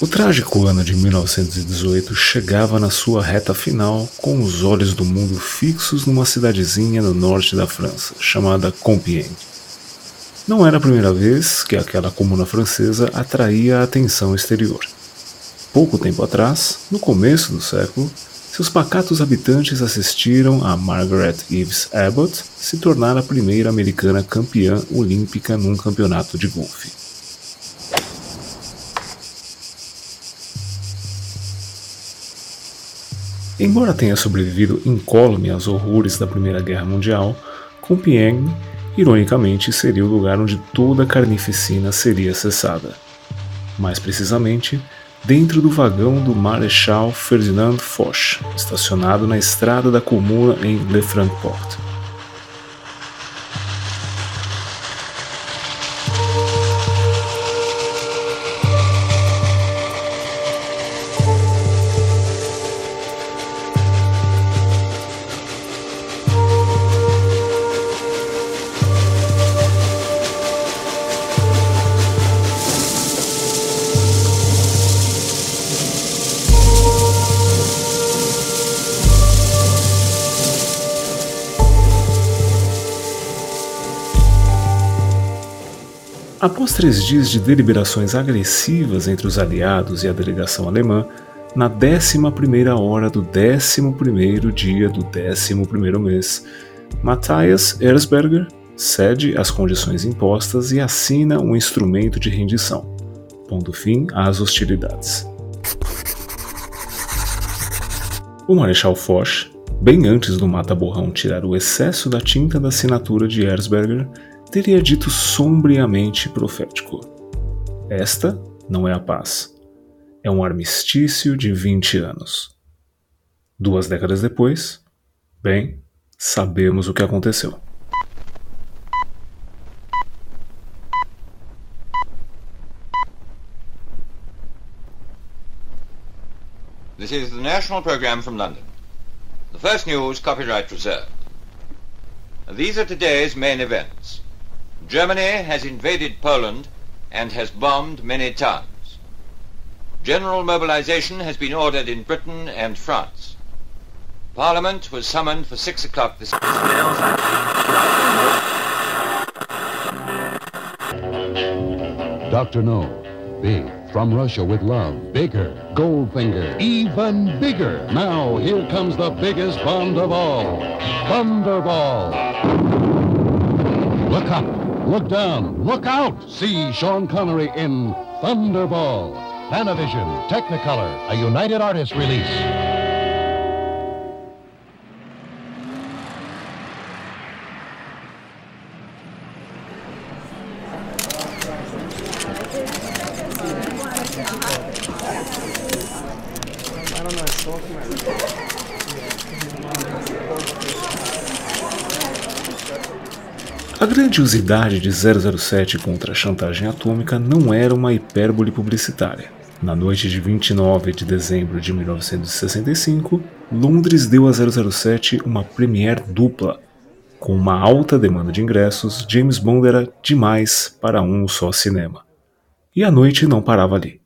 O trágico ano de 1918 chegava na sua reta final com os olhos do mundo fixos numa cidadezinha no norte da França, chamada Compiègne. Não era a primeira vez que aquela comuna francesa atraía a atenção exterior. Pouco tempo atrás, no começo do século, seus pacatos habitantes assistiram a Margaret Eves Abbott se tornar a primeira americana campeã olímpica num campeonato de golfe. Embora tenha sobrevivido incólume aos horrores da Primeira Guerra Mundial, Compiègne, ironicamente, seria o lugar onde toda a carnificina seria cessada. Mais precisamente, dentro do vagão do Marechal Ferdinand Foch, estacionado na estrada da comuna em Le Francport. Três dias de deliberações agressivas entre os aliados e a delegação alemã, na 11 hora do 11 dia do 11 mês, Matthias Erzberger cede às condições impostas e assina um instrumento de rendição, pondo fim às hostilidades. O Marechal Foch, bem antes do mata-borrão tirar o excesso da tinta da assinatura de Erzberger, teria dito sombriamente profético: Esta não é a paz. É um armistício de 20 anos. Duas décadas depois, bem, sabemos o que aconteceu. This is the National Programme from London. The first news, copyright reserved. These are today's main events. Germany has invaded Poland and has bombed many towns. General mobilization has been ordered in Britain and France. Parliament was summoned for six o'clock this morning. Dr. No, big, from Russia with love, bigger, Goldfinger, even bigger. Now, here comes the biggest bond of all, Thunderball. Look up. Look down. Look out. See Sean Connery in Thunderball. Panavision, Technicolor, a United Artists release. Grandiosidade de 007 contra a chantagem atômica não era uma hipérbole publicitária. Na noite de 29 de dezembro de 1965, Londres deu a 007 uma premiere dupla. Com uma alta demanda de ingressos, James Bond era demais para um só cinema. E a noite não parava ali.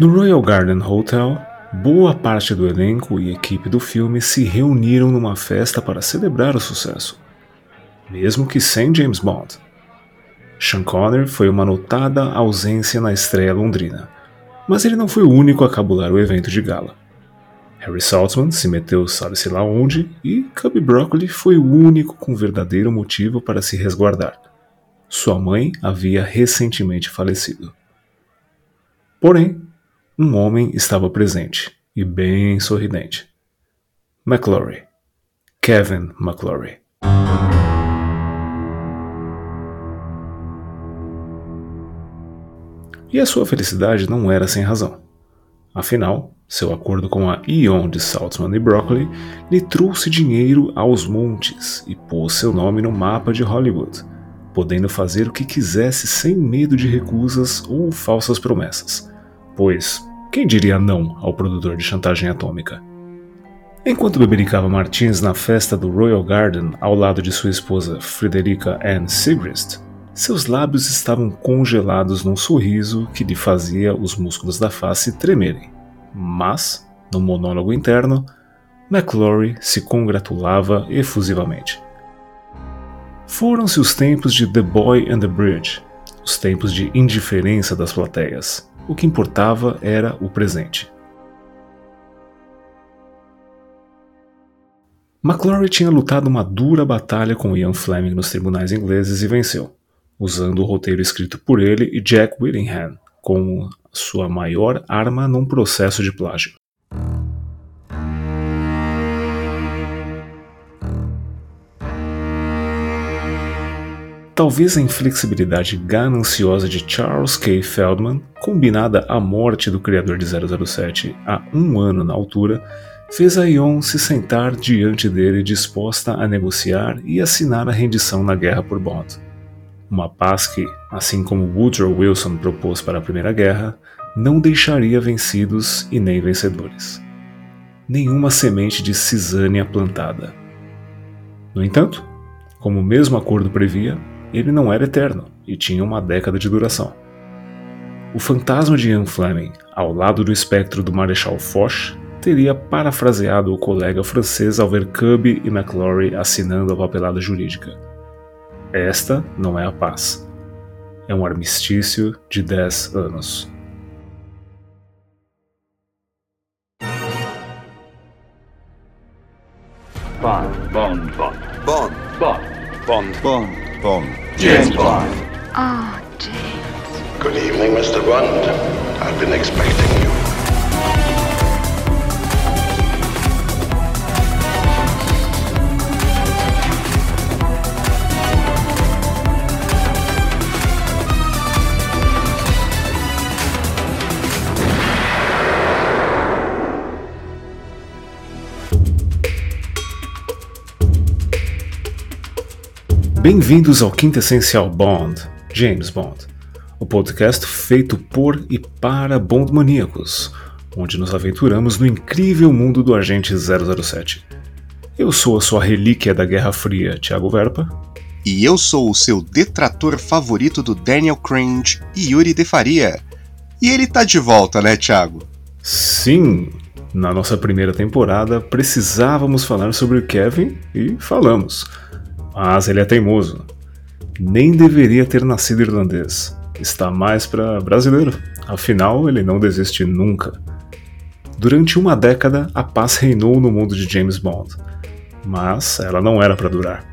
No Royal Garden Hotel, boa parte do elenco e equipe do filme se reuniram numa festa para celebrar o sucesso, mesmo que sem James Bond. Sean Connery foi uma notada ausência na estreia londrina, mas ele não foi o único a cabular o evento de gala. Harry Saltzman se meteu sabe-se lá onde e Cubby Broccoli foi o único com verdadeiro motivo para se resguardar. Sua mãe havia recentemente falecido. Porém, um homem estava presente e bem sorridente. McClory. Kevin McClory. E a sua felicidade não era sem razão. Afinal, seu acordo com a Ion de Saltzman e Broccoli lhe trouxe dinheiro aos montes e pôs seu nome no mapa de Hollywood, podendo fazer o que quisesse sem medo de recusas ou falsas promessas. Pois, quem diria não ao produtor de chantagem atômica? Enquanto bebericava Martins na festa do Royal Garden ao lado de sua esposa Frederica Ann Sigrist, seus lábios estavam congelados num sorriso que lhe fazia os músculos da face tremerem. Mas, no monólogo interno, McClory se congratulava efusivamente. Foram-se os tempos de The Boy and the Bridge, os tempos de indiferença das plateias. O que importava era o presente. McClory tinha lutado uma dura batalha com Ian Fleming nos tribunais ingleses e venceu, usando o roteiro escrito por ele e Jack Whittingham como sua maior arma num processo de plágio. Talvez a inflexibilidade gananciosa de Charles K. Feldman, combinada à morte do criador de 007 há um ano na altura, fez a Ion se sentar diante dele disposta a negociar e assinar a rendição na guerra por Bond. Uma paz que, assim como Woodrow Wilson propôs para a Primeira Guerra, não deixaria vencidos e nem vencedores. Nenhuma semente de cisânia plantada. No entanto, como o mesmo acordo previa, ele não era eterno e tinha uma década de duração. O fantasma de Ian Fleming, ao lado do espectro do Marechal Foch, teria parafraseado o colega francês ao ver Cubby e McClory assinando a papelada jurídica. Esta não é a paz. É um armistício de 10 anos. Bond. Bond. Bond. Bond. Bond. Bond. Bond. Bond. James Bond. Ah, James. Good evening, Mr. Bond. I've been expecting you. Bem-vindos ao Quintessencial Bond, James Bond, o podcast feito por e para Bond maníacos, onde nos aventuramos no incrível mundo do agente 007. Eu sou a sua relíquia da Guerra Fria, Thiago Verpa. E eu sou o seu detrator favorito do Daniel Craig, Yuri De Faria. E ele tá de volta, né, Thiago? Sim, na nossa primeira temporada precisávamos falar sobre o Kevin e falamos. Mas ele é teimoso. Nem deveria ter nascido irlandês. Está mais para brasileiro. Afinal, ele não desiste nunca. Durante uma década, a paz reinou no mundo de James Bond. Mas ela não era para durar.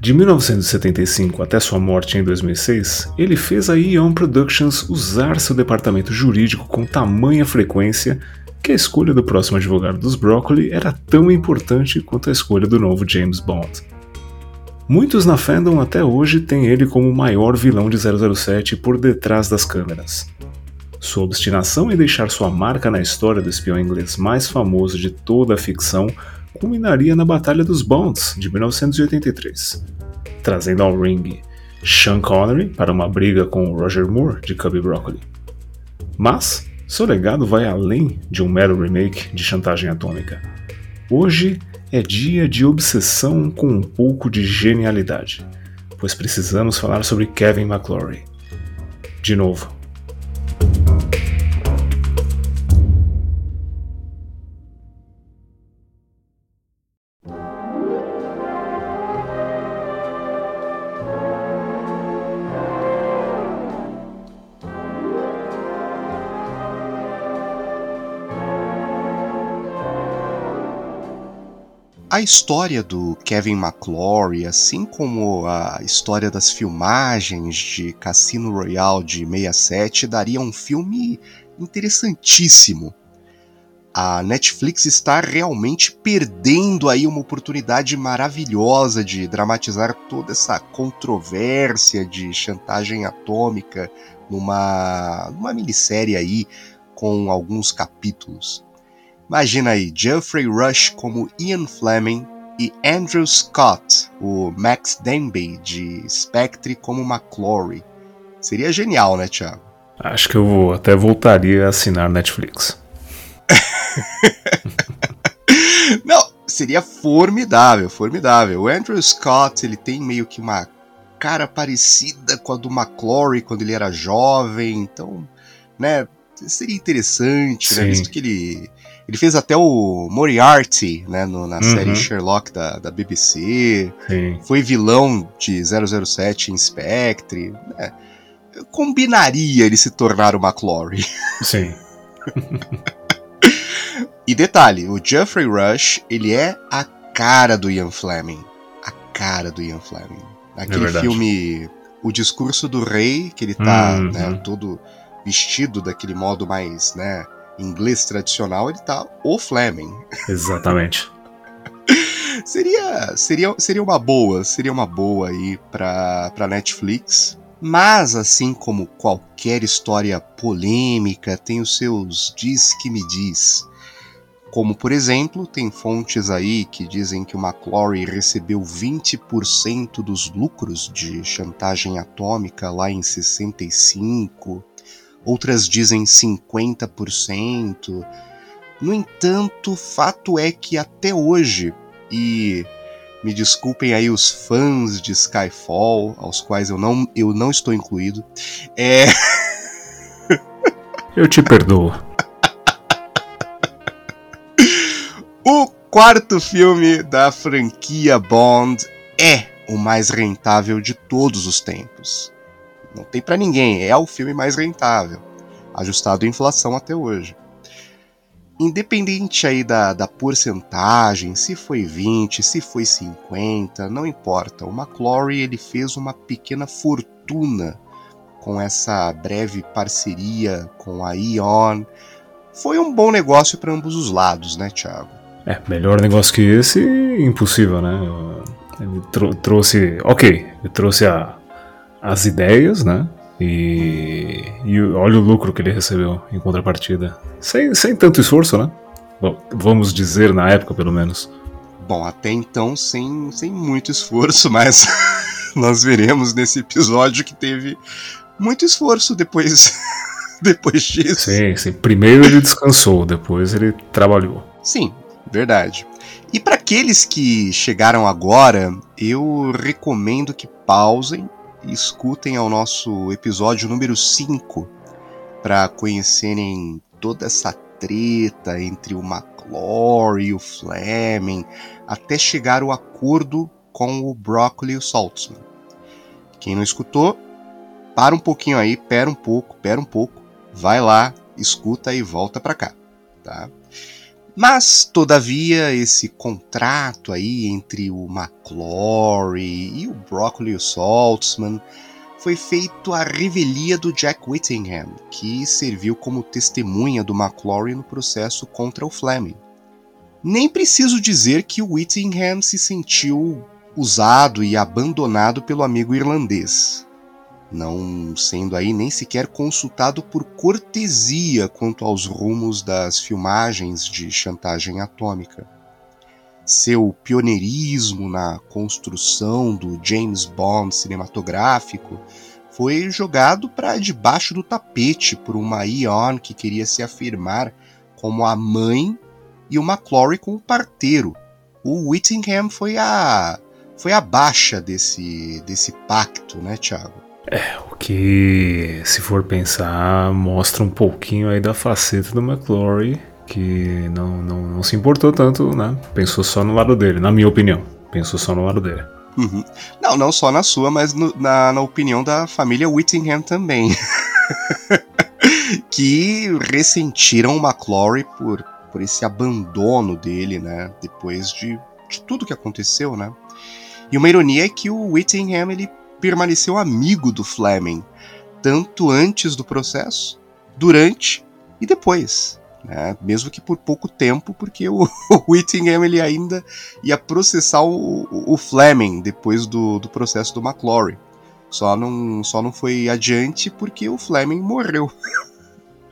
De 1975 até sua morte em 2006, ele fez a Eon Productions usar seu departamento jurídico com tamanha frequência que a escolha do próximo advogado dos Broccoli era tão importante quanto a escolha do novo James Bond. Muitos na fandom até hoje têm ele como o maior vilão de 007 por detrás das câmeras. Sua obstinação em deixar sua marca na história do espião inglês mais famoso de toda a ficção culminaria na Batalha dos Bonds de 1983, trazendo ao ringue Sean Connery para uma briga com Roger Moore de Cubby Broccoli. Mas seu legado vai além de um mero remake de Chantagem Atômica. Hoje é dia de obsessão com um pouco de genialidade, pois precisamos falar sobre Kevin McClory. De novo, A história do Kevin McClory, assim como a história das filmagens de Cassino Royale de 67, daria um filme interessantíssimo. A Netflix está realmente perdendo aí uma oportunidade maravilhosa de dramatizar toda essa controvérsia de chantagem atômica numa, numa minissérie aí com alguns capítulos. Imagina aí, Geoffrey Rush como Ian Fleming, e Andrew Scott, o Max Denby de Spectre como McClory. Seria genial, né, Thiago? Acho que eu vou, até voltaria a assinar Netflix. Não, seria formidável, formidável. O Andrew Scott, ele tem meio que uma cara parecida com a do McClory quando ele era jovem, então, né, seria interessante, né, visto que ele ele fez até o Moriarty, né, no, na uhum. série Sherlock da, da BBC. Sim. Foi vilão de 007 em Spectre. Né? Combinaria ele se tornar o McClory. Sim. e detalhe, o Geoffrey Rush, ele é a cara do Ian Fleming. A cara do Ian Fleming. Aquele é filme O Discurso do Rei, que ele tá uhum. né, todo vestido daquele modo mais, né, inglês tradicional, ele tá o Fleming. Exatamente. seria, seria, seria uma boa, seria uma boa aí pra, pra Netflix. Mas, assim como qualquer história polêmica, tem os seus diz que me diz. Como, por exemplo, tem fontes aí que dizem que o McClory recebeu 20% dos lucros de chantagem atômica lá em 65 outras dizem 50%. No entanto, fato é que até hoje, e me desculpem aí os fãs de Skyfall, aos quais eu não, eu não estou incluído, é. eu te perdoo. o quarto filme da franquia Bond é o mais rentável de todos os tempos. Não tem para ninguém, é o filme mais rentável, ajustado à inflação até hoje. Independente aí da, da porcentagem, se foi 20, se foi 50, não importa. O McClory ele fez uma pequena fortuna com essa breve parceria com a Ion. Foi um bom negócio para ambos os lados, né, Thiago? É, melhor negócio que esse, impossível, né? Ele trouxe. Ok, ele trouxe a, as ideias, né? E, e olha o lucro que ele recebeu em contrapartida. Sem, sem tanto esforço, né? Bom, vamos dizer na época, pelo menos. Bom, até então sem, sem muito esforço, mas nós veremos nesse episódio que teve muito esforço depois, depois disso. Sim, sim. Primeiro ele descansou, depois ele trabalhou. Sim, verdade. E para aqueles que chegaram agora, eu recomendo que pausem escutem ao nosso episódio número 5 para conhecerem toda essa treta entre o McClory e o Fleming, até chegar o acordo com o Broccoli e o Saltzman. Quem não escutou, para um pouquinho aí, pera um pouco, pera um pouco, vai lá, escuta e volta para cá, tá? Mas, todavia, esse contrato aí entre o McClory e o Broccoli e o Saltzman foi feito à revelia do Jack Whittingham, que serviu como testemunha do McClory no processo contra o Fleming. Nem preciso dizer que Whittingham se sentiu usado e abandonado pelo amigo irlandês não sendo aí nem sequer consultado por cortesia quanto aos rumos das filmagens de chantagem atômica. Seu pioneirismo na construção do James Bond cinematográfico foi jogado para debaixo do tapete por uma Ion que queria se afirmar como a mãe e o McClory como parteiro. O Whittingham foi a foi a baixa desse desse pacto, né, Thiago? É, o que, se for pensar, mostra um pouquinho aí da faceta do McClory, que não, não, não se importou tanto, né? Pensou só no lado dele, na minha opinião. Pensou só no lado dele. Uhum. Não, não só na sua, mas no, na, na opinião da família Whittingham também. que ressentiram o McClory por, por esse abandono dele, né? Depois de, de tudo que aconteceu, né? E uma ironia é que o Whittingham ele permaneceu amigo do Fleming, tanto antes do processo, durante e depois. Né? Mesmo que por pouco tempo, porque o, o Whittingham ele ainda ia processar o, o Fleming depois do, do processo do McClory. Só não, só não foi adiante porque o Fleming morreu.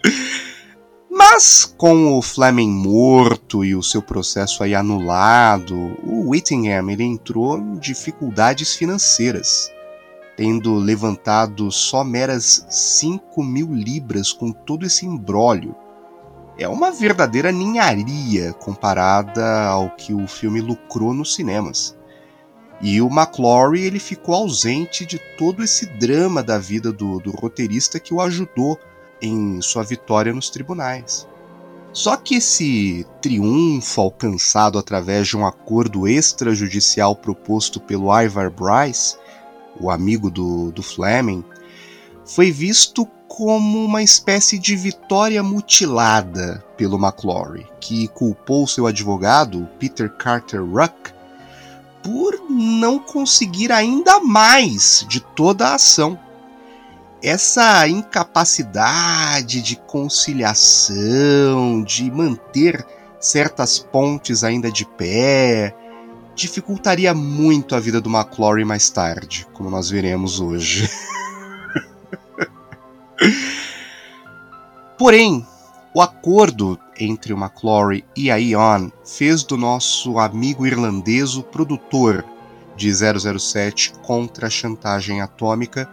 Mas com o Fleming morto e o seu processo aí anulado, o Whittingham ele entrou em dificuldades financeiras, tendo levantado só meras 5 mil libras com todo esse imbróglio. É uma verdadeira ninharia comparada ao que o filme lucrou nos cinemas. E o McClory ele ficou ausente de todo esse drama da vida do, do roteirista que o ajudou em sua vitória nos tribunais. Só que esse triunfo alcançado através de um acordo extrajudicial proposto pelo Ivar Bryce, o amigo do, do Fleming, foi visto como uma espécie de vitória mutilada pelo McClory, que culpou seu advogado, Peter Carter Ruck, por não conseguir ainda mais de toda a ação. Essa incapacidade de conciliação, de manter certas pontes ainda de pé, dificultaria muito a vida do McClory mais tarde, como nós veremos hoje. Porém, o acordo entre o McClory e a Ion fez do nosso amigo irlandês o produtor de 007 contra a chantagem atômica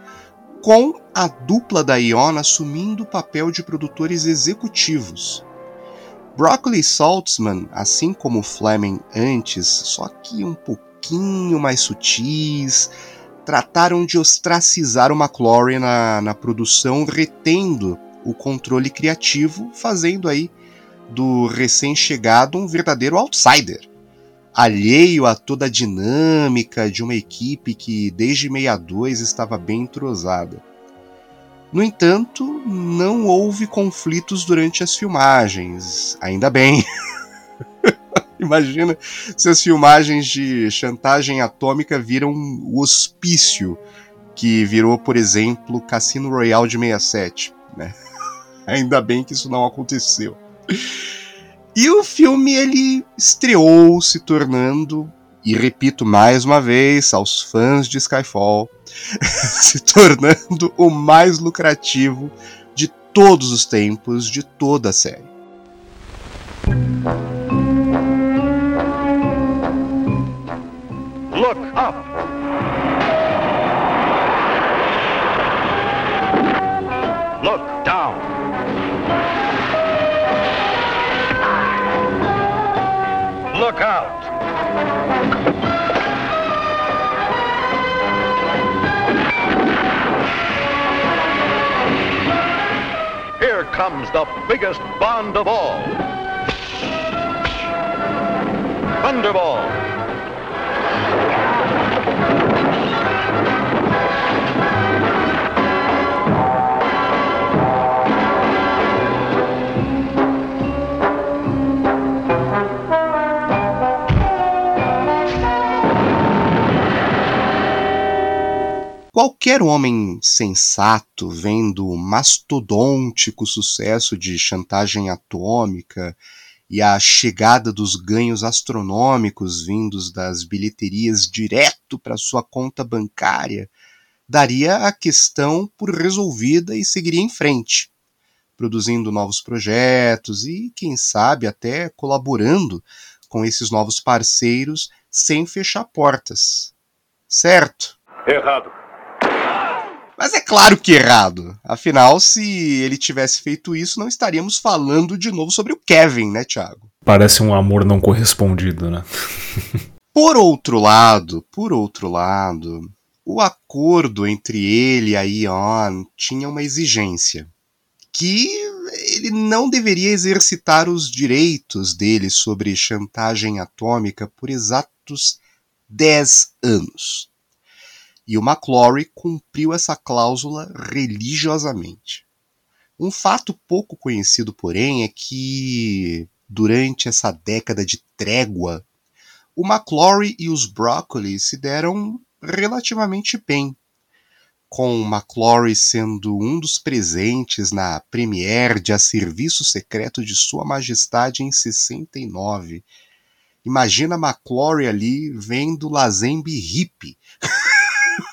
com a dupla da Iona assumindo o papel de produtores executivos. Broccoli Saltzman, assim como Fleming antes, só que um pouquinho mais sutis, trataram de ostracizar o McClory na, na produção, retendo o controle criativo, fazendo aí do recém-chegado um verdadeiro outsider alheio a toda a dinâmica de uma equipe que desde 62 estava bem entrosada. No entanto, não houve conflitos durante as filmagens, ainda bem. Imagina se as filmagens de chantagem atômica viram o hospício que virou, por exemplo, Cassino Royale de 67. Né? Ainda bem que isso não aconteceu. E o filme ele estreou se tornando, e repito mais uma vez aos fãs de Skyfall, se tornando o mais lucrativo de todos os tempos de toda a série. Look up! Look down! Look out! Comes the biggest Bond of all. Thunderball. Qualquer homem sensato, vendo o mastodôntico sucesso de chantagem atômica e a chegada dos ganhos astronômicos vindos das bilheterias direto para sua conta bancária, daria a questão por resolvida e seguiria em frente, produzindo novos projetos e, quem sabe, até colaborando com esses novos parceiros sem fechar portas. Certo? Errado. Mas é claro que errado. Afinal, se ele tivesse feito isso, não estaríamos falando de novo sobre o Kevin, né, Thiago? Parece um amor não correspondido, né? por outro lado, por outro lado, o acordo entre ele e a Ion tinha uma exigência que ele não deveria exercitar os direitos dele sobre chantagem atômica por exatos 10 anos e o McClory cumpriu essa cláusula religiosamente. Um fato pouco conhecido, porém, é que durante essa década de trégua, o McClory e os Broccoli se deram relativamente bem, com McClory sendo um dos presentes na premiere de A Serviço Secreto de Sua Majestade em 69. Imagina McClory ali vendo Lazembe hippie.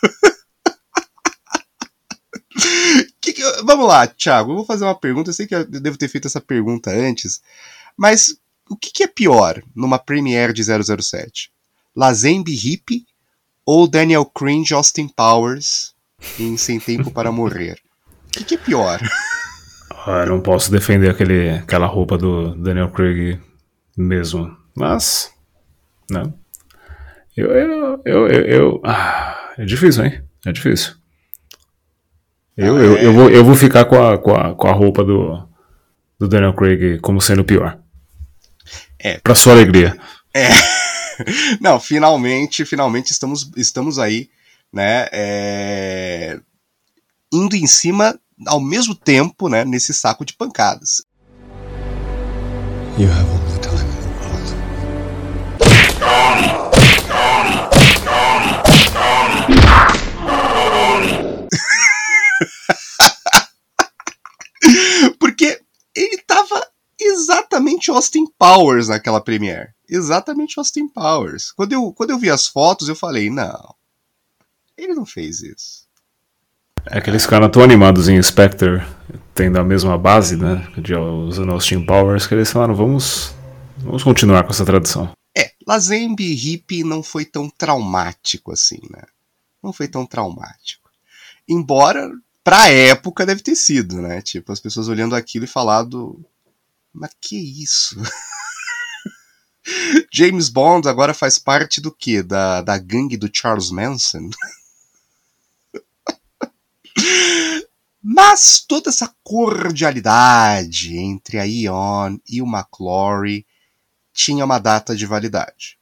que que eu, vamos lá, Thiago. Eu vou fazer uma pergunta. Eu sei que eu devo ter feito essa pergunta antes, mas o que, que é pior numa premiere de 007? Lazembe Hip ou Daniel Cringe Austin Powers em Sem Tempo para Morrer? O que, que é pior? Ah, eu não posso defender aquele, aquela roupa do Daniel Craig mesmo. Mas. Não. Eu. Eu. Eu. eu, eu ah, é difícil, hein? É difícil. Eu, ah, eu, é... eu, vou, eu vou ficar com a, com a, com a roupa do, do Daniel Craig como sendo pior. É. Pra sua alegria. É. Não, finalmente, finalmente estamos, estamos aí, né? É... Indo em cima ao mesmo tempo, né, nesse saco de pancadas. You have ele tava exatamente Austin Powers naquela premiere. Exatamente Austin Powers. Quando eu, quando eu vi as fotos, eu falei, não, ele não fez isso. É aqueles caras tão animados em Spectre, tendo a mesma base, né? De usando Austin Powers, que eles falaram, vamos, vamos continuar com essa tradição. É, Lazembe Hip não foi tão traumático assim, né? Não foi tão traumático. Embora, pra época, deve ter sido, né? Tipo, as pessoas olhando aquilo e falando. Mas que isso? James Bond agora faz parte do quê? Da, da gangue do Charles Manson? Mas toda essa cordialidade entre a Ion e o McClory tinha uma data de validade.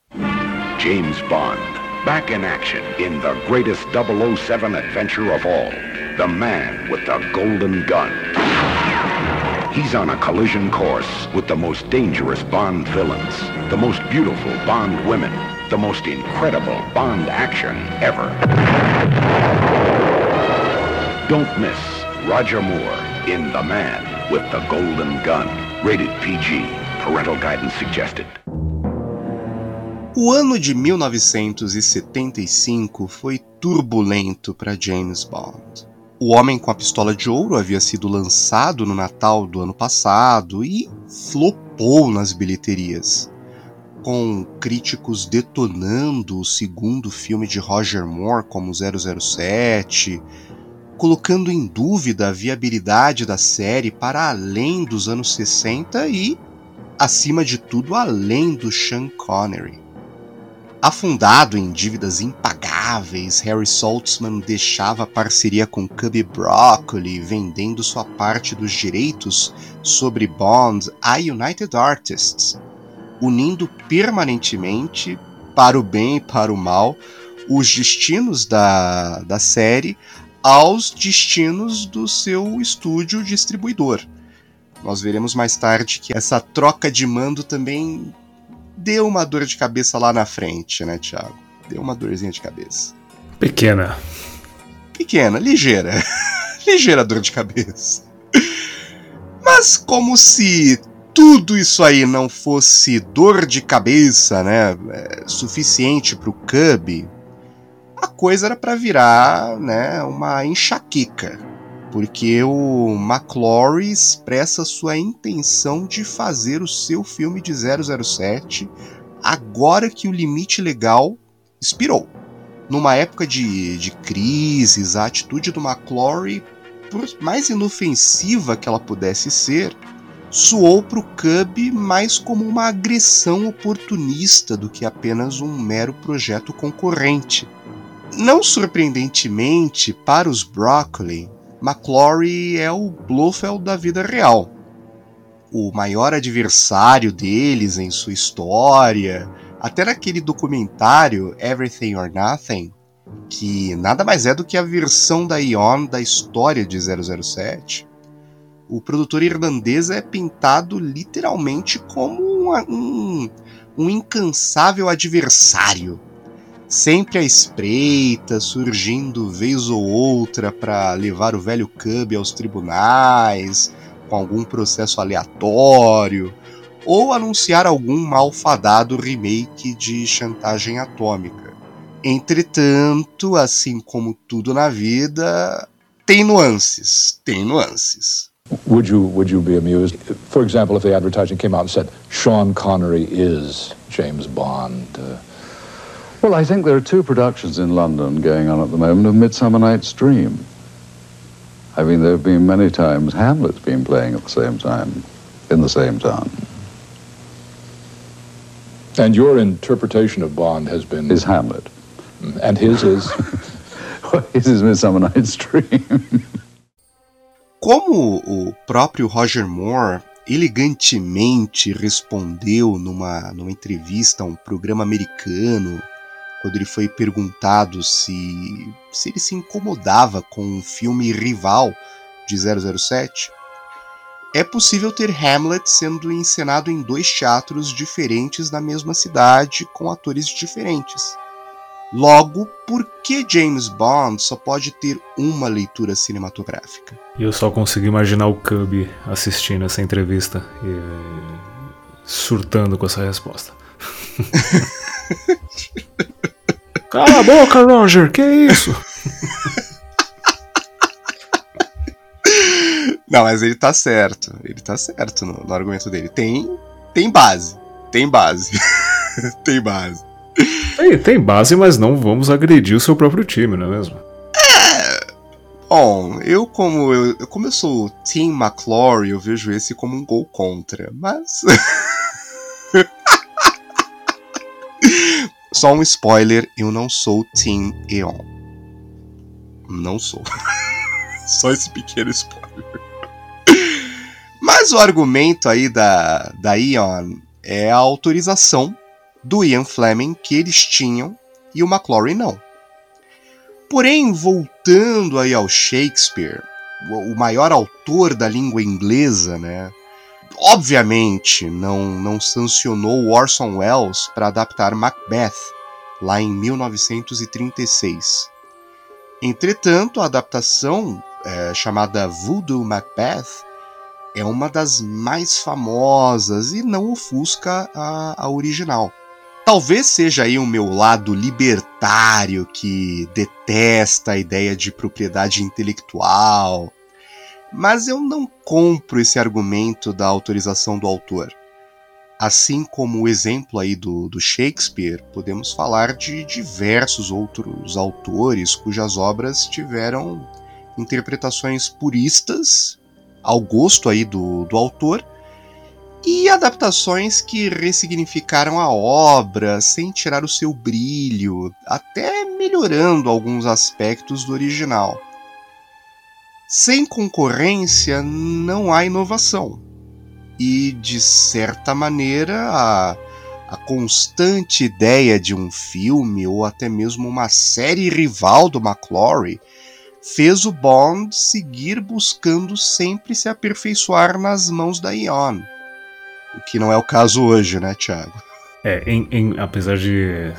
James Bond, back in action in the greatest 007 adventure of all, The Man with the Golden Gun. He's on a collision course with the most dangerous Bond villains, the most beautiful Bond women, the most incredible Bond action ever. Don't miss Roger Moore in The Man with the Golden Gun. Rated PG. Parental guidance suggested. O ano de 1975 foi turbulento para James Bond. O Homem com a Pistola de Ouro havia sido lançado no Natal do ano passado e flopou nas bilheterias, com críticos detonando o segundo filme de Roger Moore como 007, colocando em dúvida a viabilidade da série para além dos anos 60 e, acima de tudo, além do Sean Connery. Afundado em dívidas impagáveis, Harry Saltzman deixava a parceria com Cubby Broccoli, vendendo sua parte dos direitos sobre Bond à United Artists, unindo permanentemente, para o bem e para o mal, os destinos da, da série aos destinos do seu estúdio distribuidor. Nós veremos mais tarde que essa troca de mando também deu uma dor de cabeça lá na frente, né, Thiago? Deu uma dorzinha de cabeça. Pequena. Pequena, ligeira. ligeira dor de cabeça. Mas como se tudo isso aí não fosse dor de cabeça, né, é, suficiente para o Cub, a coisa era para virar né, uma enxaqueca, porque o McClory expressa sua intenção de fazer o seu filme de 007 agora que o limite legal expirou. Numa época de, de crises, a atitude do McClory, por mais inofensiva que ela pudesse ser, soou para o Cub mais como uma agressão oportunista do que apenas um mero projeto concorrente. Não surpreendentemente, para os Broccoli, McClory é o Blofeld da vida real. O maior adversário deles em sua história, até naquele documentário Everything or Nothing, que nada mais é do que a versão da Ion da história de 007, o produtor irlandês é pintado literalmente como um, um, um incansável adversário sempre à espreita, surgindo vez ou outra para levar o velho Cub aos tribunais, com algum processo aleatório, ou anunciar algum malfadado remake de chantagem atômica. Entretanto, assim como tudo na vida, tem nuances, tem nuances. Would you would you be amused, for example, if the advertising came out and said Sean Connery is James Bond? Uh, well, I think there are two productions in London going on at the moment of Midsummer Night's Dream. I mean, there have been many times Hamlet's been playing at the same time, in the same town. And your interpretation of Bond has been is Hamlet, and his is his is Midsummer Night's Dream. Como o próprio Roger Moore elegantemente respondeu numa, numa entrevista a um programa americano, quando ele foi perguntado se, se ele se incomodava com um filme rival de 007, é possível ter Hamlet sendo encenado em dois teatros diferentes na mesma cidade, com atores diferentes. Logo, por que James Bond só pode ter uma leitura cinematográfica? Eu só consigo imaginar o Cubby assistindo essa entrevista e surtando com essa resposta. Cala a boca, Roger, que isso? Não, mas ele tá certo. Ele tá certo no, no argumento dele. Tem, tem base. Tem base. tem base. Tem, tem base, mas não vamos agredir o seu próprio time, não é mesmo? É. Bom, eu como eu, como eu sou Team McClory, eu vejo esse como um gol contra, mas Só um spoiler, eu não sou Team Eon. Não sou. Só esse pequeno spoiler. Mas o argumento aí da, da Eon é a autorização do Ian Fleming que eles tinham e o McClory não. Porém, voltando aí ao Shakespeare, o maior autor da língua inglesa, né? Obviamente não, não sancionou Orson Welles para adaptar Macbeth lá em 1936. Entretanto, a adaptação é, chamada Voodoo Macbeth é uma das mais famosas e não ofusca a, a original. Talvez seja aí o meu lado libertário que detesta a ideia de propriedade intelectual, mas eu não compro esse argumento da autorização do autor. Assim como o exemplo aí do, do Shakespeare, podemos falar de diversos outros autores cujas obras tiveram interpretações puristas ao gosto aí do, do autor e adaptações que ressignificaram a obra sem tirar o seu brilho, até melhorando alguns aspectos do original. Sem concorrência não há inovação. E, de certa maneira, a, a constante ideia de um filme ou até mesmo uma série rival do McClory fez o Bond seguir buscando sempre se aperfeiçoar nas mãos da Ion o que não é o caso hoje, né, Thiago? É, em, em, apesar de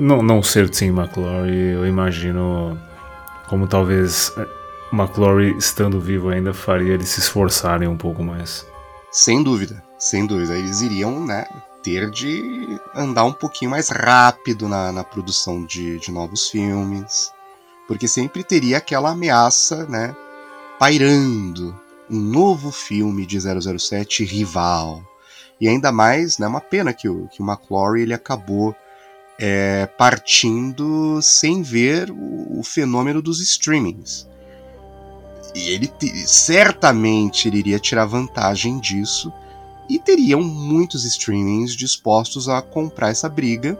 não, não ser Tim McClory, eu imagino como talvez McClory, estando vivo ainda, faria eles se esforçarem um pouco mais. Sem dúvida, sem dúvida. Eles iriam, né, ter de andar um pouquinho mais rápido na, na produção de, de novos filmes. Porque sempre teria aquela ameaça, né, pairando. Um novo filme de 007 rival e ainda mais, né, uma pena que o, que o McClory ele acabou é, partindo sem ver o, o, fenômeno dos streamings. E ele certamente ele iria tirar vantagem disso e teriam muitos streamings dispostos a comprar essa briga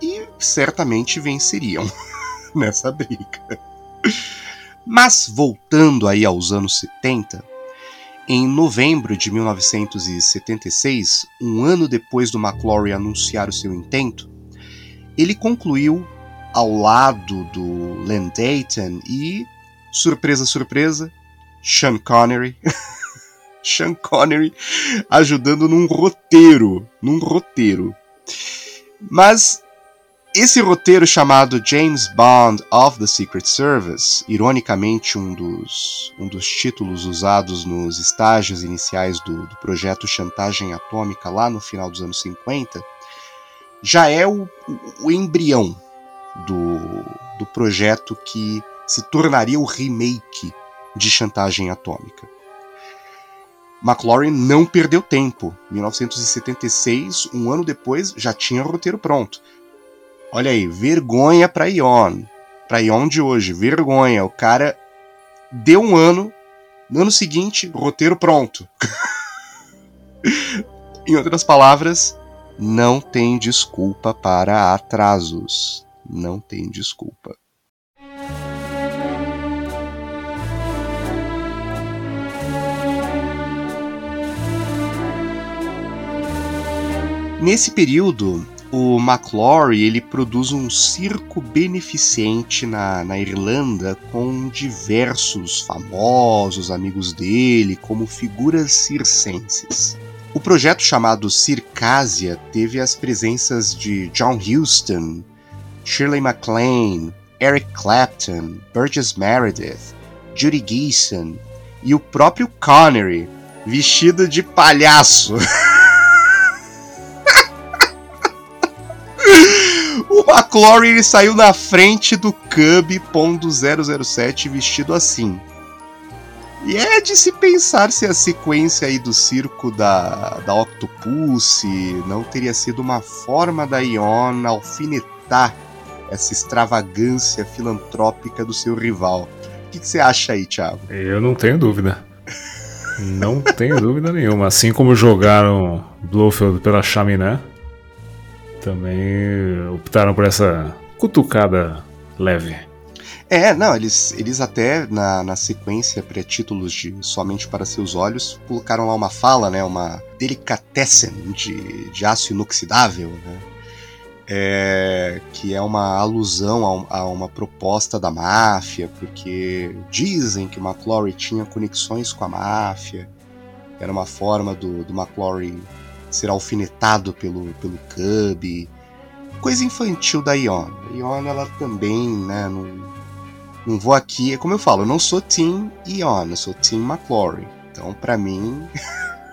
e certamente venceriam nessa briga. Mas voltando aí aos anos 70, em novembro de 1976, um ano depois do McClory anunciar o seu intento, ele concluiu ao lado do Len Dayton e, surpresa, surpresa, Sean Connery. Sean Connery ajudando num roteiro, num roteiro. Mas esse roteiro chamado James Bond of the Secret Service, ironicamente um dos, um dos títulos usados nos estágios iniciais do, do projeto Chantagem Atômica lá no final dos anos 50, já é o, o, embrião do, do projeto que se tornaria o remake de chantagem atômica. McLaurin não perdeu tempo. 1976, um ano depois, já tinha o roteiro pronto. Olha aí, vergonha para Ion. Para Ion de hoje, vergonha. O cara deu um ano, no ano seguinte, roteiro pronto. em outras palavras, não tem desculpa para atrasos. Não tem desculpa. Nesse período, o McClory ele produz um circo beneficente na, na Irlanda com diversos famosos amigos dele como figuras circenses. O projeto chamado Circásia teve as presenças de John Huston, Shirley MacLaine, Eric Clapton, Burgess Meredith, Judy Geeson e o próprio Connery, vestido de palhaço. O ele saiu na frente do Cub.007 vestido assim. E é de se pensar se a sequência aí do circo da, da Octopus não teria sido uma forma da Ion alfinetar essa extravagância filantrópica do seu rival. O que, que você acha aí, Thiago? Eu não tenho dúvida. Não tenho dúvida nenhuma. Assim como jogaram Blofeld pela chaminé, também optaram por essa cutucada leve. É, não, eles, eles até na, na sequência pré-títulos de Somente para Seus Olhos colocaram lá uma fala, né, uma delicatessen de, de aço inoxidável, né, é, que é uma alusão a, a, uma proposta da máfia, porque dizem que o McClory tinha conexões com a máfia, era uma forma do, do McClory ser alfinetado pelo, pelo Cub. Coisa infantil da Ion. A Ion, ela também, né, não, não vou aqui, é como eu falo, eu não sou Team Ion, eu sou Team McClory. Então, para mim,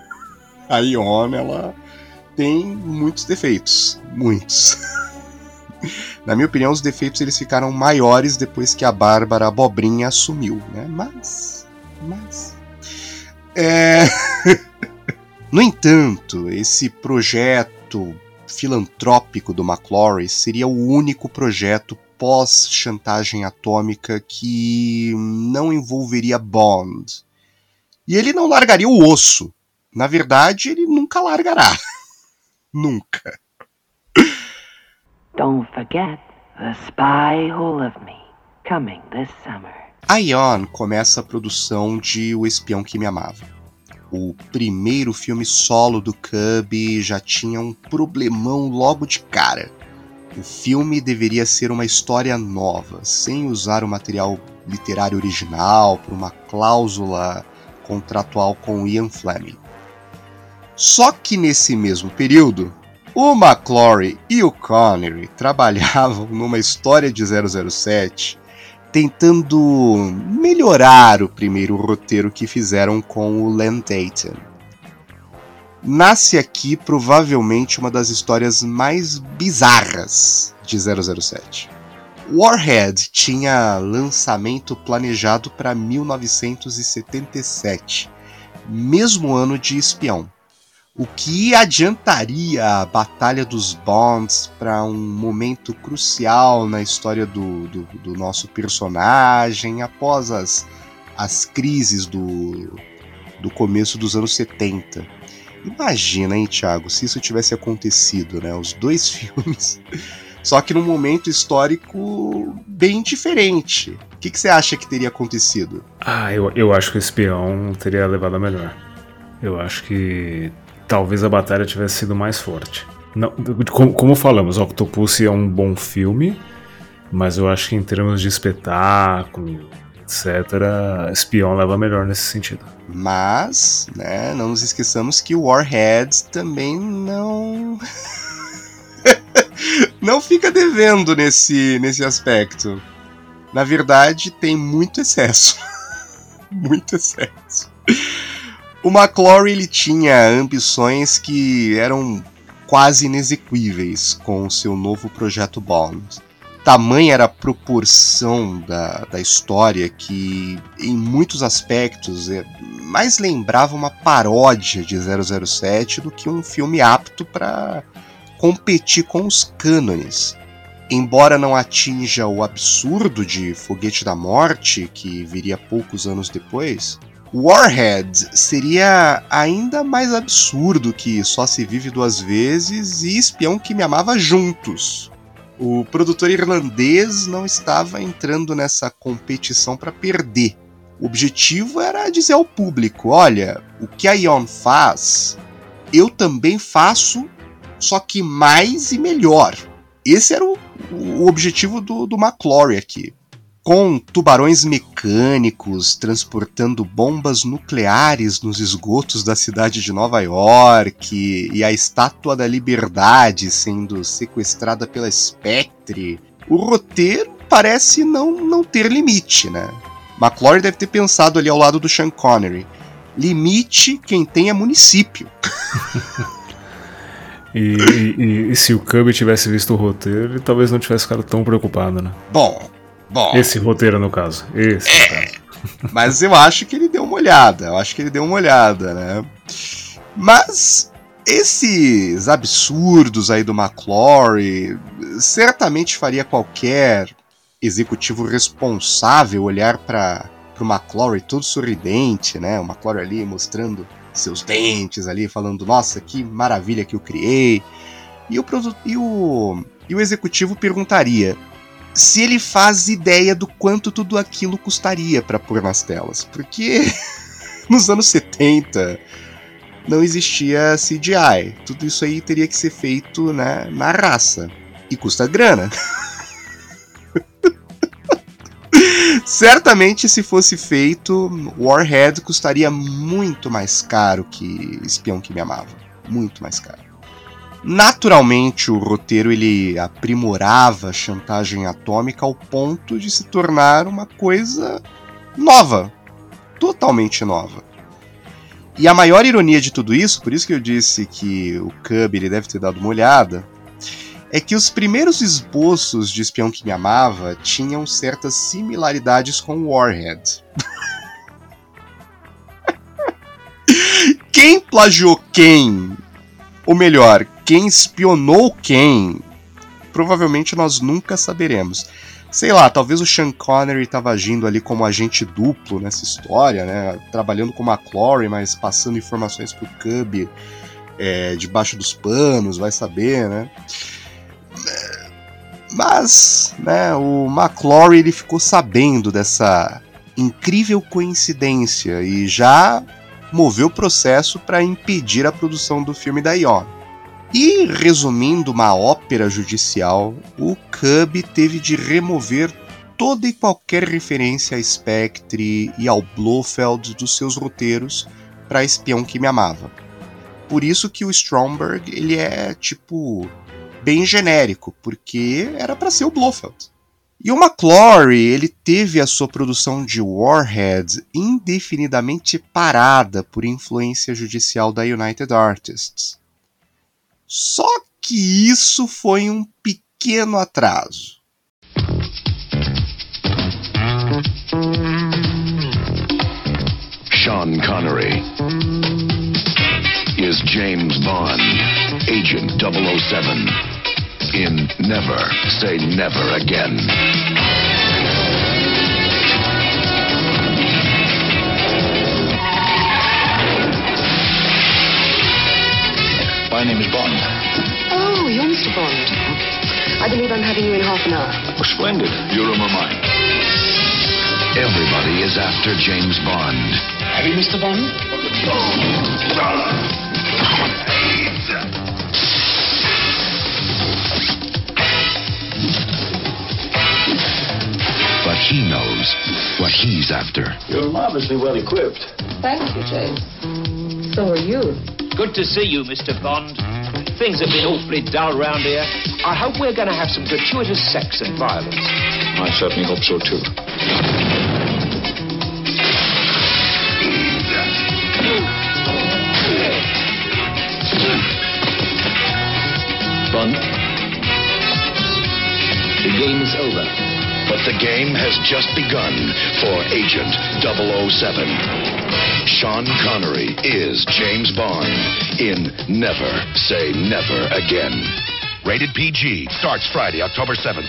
a Ion, ela tem muitos defeitos, muitos. Na minha opinião, os defeitos eles ficaram maiores depois que a Bárbara Abobrinha assumiu, né? Mas, mas, é... No entanto, esse projeto filantrópico do McClory seria o único projeto pós-chantagem atômica que não envolveria Bond. E ele não largaria o osso. Na verdade, ele nunca largará. nunca. Don't forget the spy who loved me coming this summer. A Ion começa a produção de O Espião que Me Amava o primeiro filme solo do Cub já tinha um problemão logo de cara. O filme deveria ser uma história nova, sem usar o material literário original por uma cláusula contratual com Ian Fleming. Só que nesse mesmo período, o McClory e o Connery trabalhavam numa história de 007 tentando melhorar o primeiro roteiro que fizeram com o Len Dayton. Nasce aqui provavelmente uma das histórias mais bizarras de 007. Warhead tinha lançamento planejado para 1977, mesmo ano de Espião o que adiantaria a Batalha dos Bonds para um momento crucial na história do, do, do, nosso personagem após as, as crises do, do começo dos anos 70. Imagina, hein, Thiago, se isso tivesse acontecido, né? Os dois filmes, só que num momento histórico bem diferente. O que, você acha que teria acontecido? Ah, eu, eu acho que o espião teria levado a melhor. Eu acho que talvez a batalha tivesse sido mais forte. Não, como, como falamos, Octopus é um bom filme, mas eu acho que em termos de espetáculo, etc., Espião leva melhor nesse sentido. Mas, né, não nos esqueçamos que o Warhead também não. não fica devendo nesse, nesse aspecto. Na verdade, tem muito excesso. muito excesso. O McClory ele tinha ambições que eram quase inexequíveis com o seu novo projeto Bond. tamanha era a proporção da, da história que, em muitos aspectos, é, mais lembrava uma paródia de 007 do que um filme apto para competir com os cânones. Embora não atinja o absurdo de Foguete da Morte, que viria poucos anos depois, Warhead seria ainda mais absurdo que Só Se Vive Duas Vezes e Espião que Me Amava Juntos. O produtor irlandês não estava entrando nessa competição para perder. O objetivo era dizer ao público: olha, o que a Ion faz, eu também faço, só que mais e melhor. Esse era o, o objetivo do, do McClory aqui com tubarões mecânicos transportando bombas nucleares nos esgotos da cidade de Nova York e a Estátua da Liberdade sendo sequestrada pela Spectre, o roteiro parece não, não ter limite, né? McClory deve ter pensado ali ao lado do Sean Connery. Limite quem tem é município. e, e, e, se o Cubby tivesse visto o roteiro, ele talvez não tivesse ficado tão preocupado, né? Bom, Bom, Esse roteiro, no caso. Esse, é, Mas eu acho que ele deu uma olhada. Eu acho que ele deu uma olhada, né? Mas esses absurdos aí do McClory certamente faria qualquer executivo responsável olhar para o McClory todo sorridente, né? O McClory ali mostrando seus dentes ali, falando, nossa, que maravilha que eu criei. E o, e o, e o executivo perguntaria, se ele faz ideia do quanto tudo aquilo custaria para pôr nas telas. Porque nos anos 70 não existia CGI. Tudo isso aí teria que ser feito né, na raça. E custa grana. Certamente, se fosse feito, Warhead custaria muito mais caro que Espião que Me Amava. Muito mais caro. Naturalmente, o roteiro ele aprimorava a chantagem atômica ao ponto de se tornar uma coisa nova, totalmente nova. E a maior ironia de tudo isso, por isso que eu disse que o Cub ele deve ter dado uma olhada, é que os primeiros esboços de Espião que Me Amava tinham certas similaridades com Warhead. quem plagiou quem? Ou melhor, quem espionou quem, provavelmente nós nunca saberemos. Sei lá, talvez o Sean Connery estava agindo ali como agente duplo nessa história, né? Trabalhando com o McClory, mas passando informações pro Cub é, debaixo dos panos, vai saber, né? Mas, né, o McClory ele ficou sabendo dessa incrível coincidência e já moveu o processo para impedir a produção do filme da Ion. E, resumindo uma ópera judicial, o Cub teve de remover toda e qualquer referência a Spectre e ao Blofeld dos seus roteiros para Espião que Me Amava. Por isso que o Stromberg ele é tipo bem genérico, porque era para ser o Blofeld. E o McClory ele teve a sua produção de Warhead indefinidamente parada por influência judicial da United Artists. Só que isso foi um pequeno atraso. Sean Connery is James Bond, Agent 007, in Never Say Never Again. My name is Bond. Oh, you're Mr. Bond. I believe I'm having you in half an hour. Oh, splendid. Your room or mine? Everybody is after James Bond. Have you, Mr. Bond? But he knows what he's after. You're marvelously well equipped. Thank you, James. So are you. Good to see you, Mr. Bond. Things have been awfully dull round here. I hope we're going to have some gratuitous sex and violence. I certainly hope so, too. Bond, the game is over. over. But the game has just begun for Agent 007. Sean Connery is James Bond in Never Say Never Again. Rated PG starts Friday, October 7th.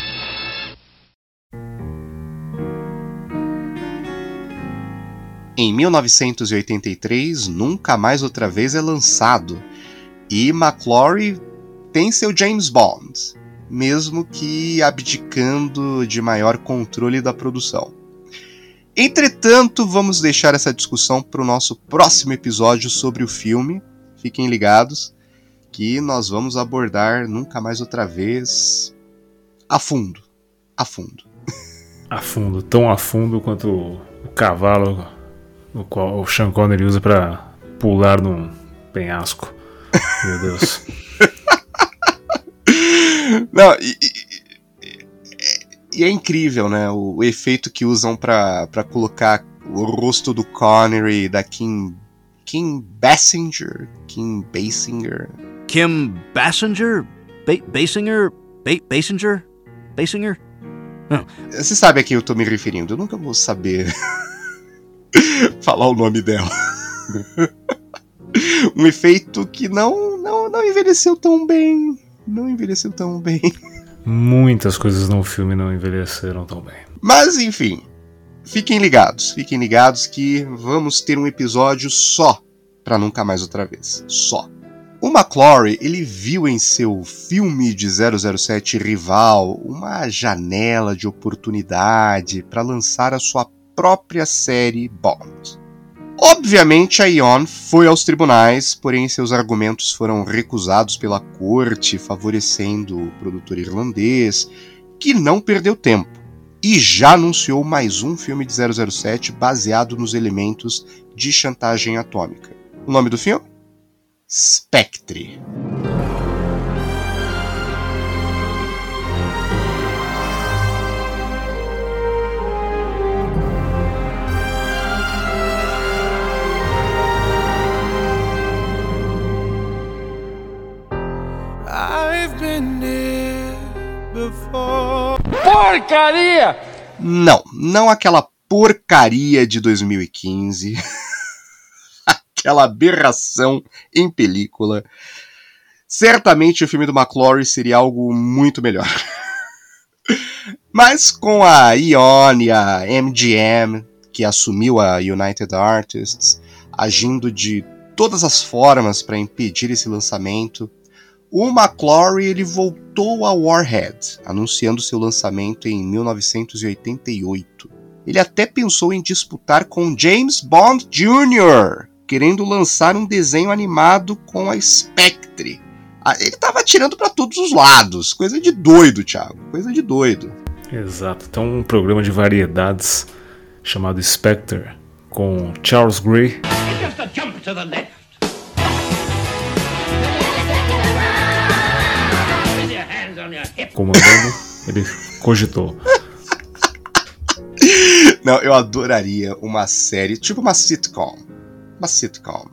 Em 1983, Nunca Mais Outra Vez é lançado e McClory tem seu James Bond, mesmo que abdicando de maior controle da produção. Entretanto, vamos deixar essa discussão para o nosso próximo episódio sobre o filme. Fiquem ligados que nós vamos abordar nunca mais outra vez a fundo. A fundo. A fundo, tão a fundo quanto o cavalo o qual o Sean Connery usa para pular num penhasco. Meu Deus. Não, e, e, e, é incrível, né? O, o efeito que usam para colocar o rosto do Connery, da Kim. Kim Basinger? Kim Basinger? Kim Basinger? Ba Basinger? Ba Basinger? Basinger? Não. Você sabe a quem eu tô me referindo, eu nunca vou saber falar o nome dela. um efeito que não, não, não envelheceu tão bem. Não envelheceu tão bem. Muitas coisas no filme não envelheceram tão bem. Mas enfim, fiquem ligados, fiquem ligados que vamos ter um episódio só para nunca mais outra vez. Só. O McClory, ele viu em seu filme de 007 rival uma janela de oportunidade para lançar a sua própria série Bond. Obviamente, a Ion foi aos tribunais, porém seus argumentos foram recusados pela corte, favorecendo o produtor irlandês, que não perdeu tempo e já anunciou mais um filme de 007 baseado nos elementos de chantagem atômica. O nome do filme? Spectre. Porcaria! Não, não aquela porcaria de 2015. aquela aberração em película. Certamente o filme do McClory seria algo muito melhor. Mas com a Ion e a MGM, que assumiu a United Artists, agindo de todas as formas para impedir esse lançamento, o McClory ele voltou a Warhead, anunciando seu lançamento em 1988. Ele até pensou em disputar com James Bond Jr., querendo lançar um desenho animado com a Spectre. Ah, ele estava atirando para todos os lados, coisa de doido, Thiago, coisa de doido. Exato, então um programa de variedades chamado Spectre com Charles Gray. Comandando, ele cogitou. Não, eu adoraria uma série, tipo uma sitcom. Uma sitcom.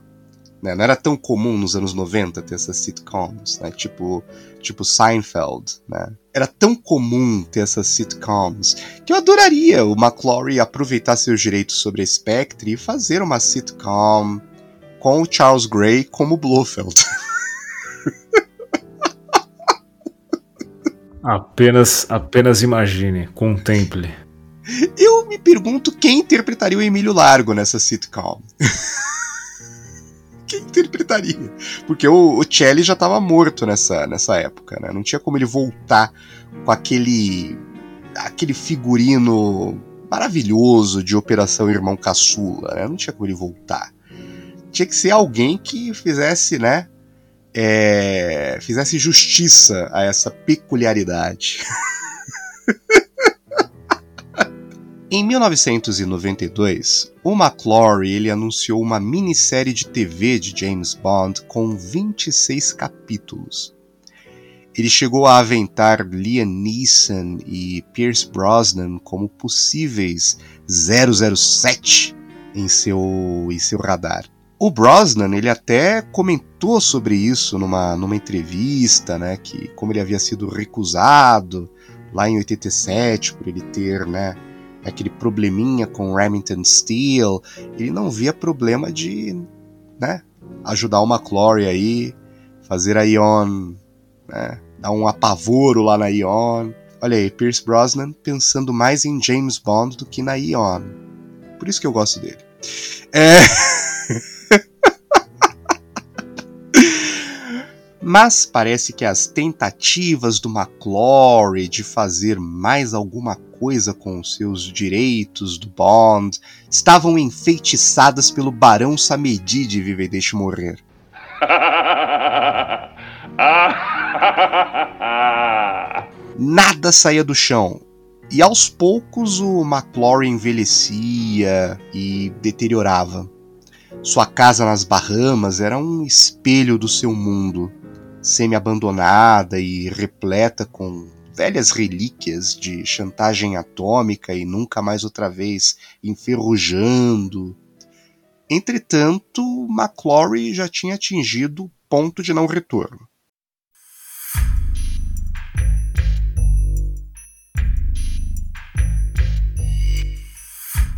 Né? Não era tão comum nos anos 90 ter essas sitcoms, né? Tipo, tipo Seinfeld, né? Era tão comum ter essas sitcoms que eu adoraria o McClory aproveitar seus direitos sobre a Spectre e fazer uma sitcom com o Charles Gray como Blofeld. Apenas, apenas imagine, contemple. Eu me pergunto quem interpretaria o Emílio Largo nessa sitcom. quem interpretaria? Porque o, o Celli já estava morto nessa, nessa época, né? Não tinha como ele voltar com aquele aquele figurino maravilhoso de Operação Irmão Caçula, né? Não tinha como ele voltar. Tinha que ser alguém que fizesse, né? É, fizesse justiça a essa peculiaridade. em 1992, o McClory ele anunciou uma minissérie de TV de James Bond com 26 capítulos. Ele chegou a aventar Liam Neeson e Pierce Brosnan como possíveis 007 em seu, em seu radar. O Brosnan, ele até comentou sobre isso numa, numa entrevista, né, que como ele havia sido recusado lá em 87, por ele ter, né, aquele probleminha com Remington Steele, ele não via problema de, né, ajudar o McClory aí, fazer a Ion, né, dar um apavoro lá na Ion. Olha aí, Pierce Brosnan pensando mais em James Bond do que na Ion. Por isso que eu gosto dele. É... Mas parece que as tentativas do McClory de fazer mais alguma coisa com os seus direitos do Bond estavam enfeitiçadas pelo Barão Samedi de Vive e Deixe Morrer. Nada saía do chão. E aos poucos o McClory envelhecia e deteriorava. Sua casa nas Bahamas era um espelho do seu mundo semi-abandonada e repleta com velhas relíquias de chantagem atômica e nunca mais outra vez enferrujando. Entretanto, McClory já tinha atingido o ponto de não retorno.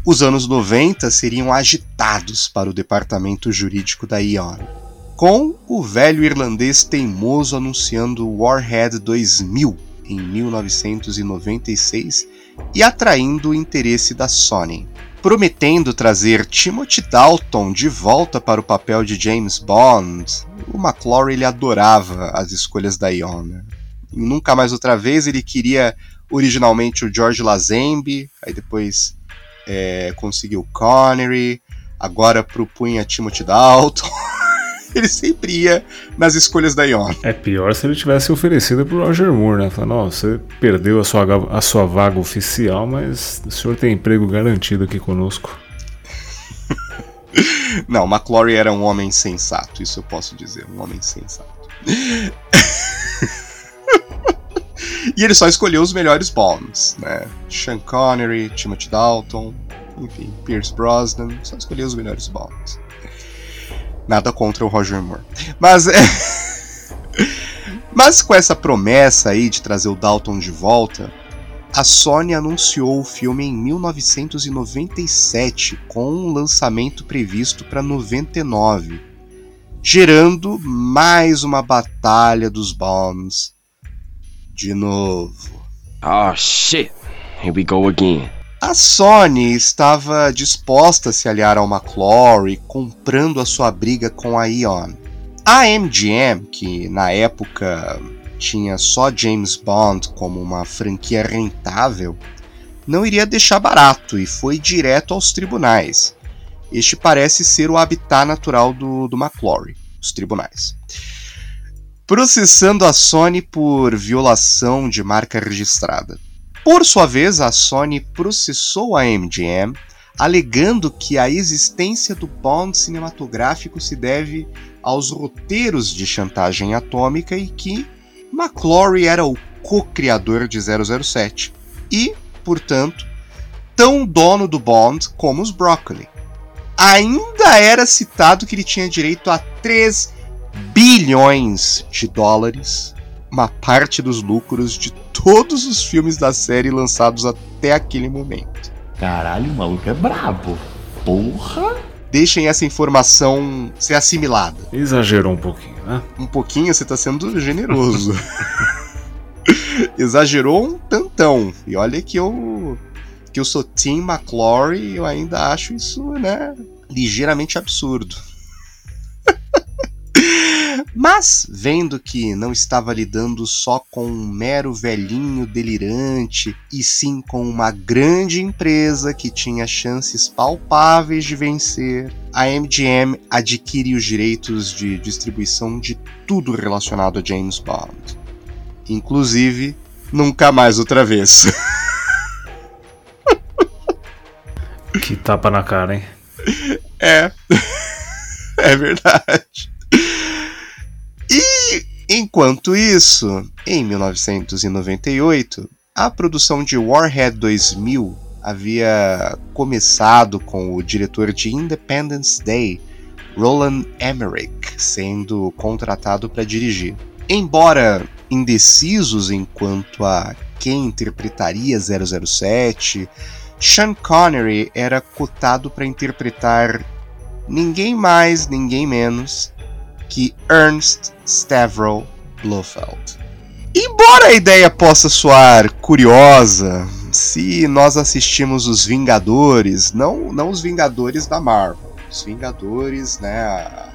Os anos 90 seriam agitados para o departamento jurídico da Ion com o velho irlandês teimoso anunciando Warhead 2000 em 1996 e atraindo o interesse da Sony. Prometendo trazer Timothy Dalton de volta para o papel de James Bond, o McClory ele adorava as escolhas da Iona. Nunca mais outra vez ele queria originalmente o George Lazenby, aí depois é, conseguiu Connery, agora propunha Timothy Dalton. ele sempre ia nas escolhas da Ion. É pior se ele tivesse oferecido pro Roger Moore, né? Falando, ó, você perdeu a sua, a sua vaga oficial, mas o senhor tem emprego garantido aqui conosco. Não, McClory era um homem sensato, isso eu posso dizer, um homem sensato. e ele só escolheu os melhores Bonds, né? Sean Connery, Timothy Dalton, enfim, Pierce Brosnan, só escolheu os melhores Bonds. Nada contra o Roger Moore. Mas é... Mas com essa promessa aí de trazer o Dalton de volta, a Sony anunciou o filme em 1997 com um lançamento previsto para 99, gerando mais uma batalha dos Bonds. De novo. Oh shit. Here we go again. A Sony estava disposta a se aliar ao McClory, comprando a sua briga com a Eon. A MGM, que na época tinha só James Bond como uma franquia rentável, não iria deixar barato e foi direto aos tribunais. Este parece ser o habitat natural do, do McClory, os tribunais. Processando a Sony por violação de marca registrada. Por sua vez, a Sony processou a MGM, alegando que a existência do Bond cinematográfico se deve aos roteiros de chantagem atômica e que McClory era o co-criador de 007 e, portanto, tão dono do Bond como os Broccoli. Ainda era citado que ele tinha direito a 3 bilhões de dólares, uma parte dos lucros de todos os filmes da série lançados até aquele momento. Caralho, o maluco é brabo. Porra! Deixem essa informação ser assimilada. Exagerou um pouquinho, né? Um pouquinho, você tá sendo generoso. Exagerou um tantão. E olha que eu que eu sou Tim McClory e eu ainda acho isso, né, ligeiramente absurdo. Mas, vendo que não estava lidando só com um mero velhinho delirante, e sim com uma grande empresa que tinha chances palpáveis de vencer, a MGM adquire os direitos de distribuição de tudo relacionado a James Bond. Inclusive, nunca mais outra vez. que tapa na cara, hein? É. É verdade. E enquanto isso, em 1998, a produção de Warhead 2000 havia começado com o diretor de Independence Day, Roland Emmerich, sendo contratado para dirigir. Embora indecisos enquanto a quem interpretaria 007. Sean Connery era cotado para interpretar ninguém mais, ninguém menos que Ernst Stavro Blofeld. Embora a ideia possa soar curiosa, se nós assistimos os Vingadores, não, não os Vingadores da Marvel, os Vingadores, né, a,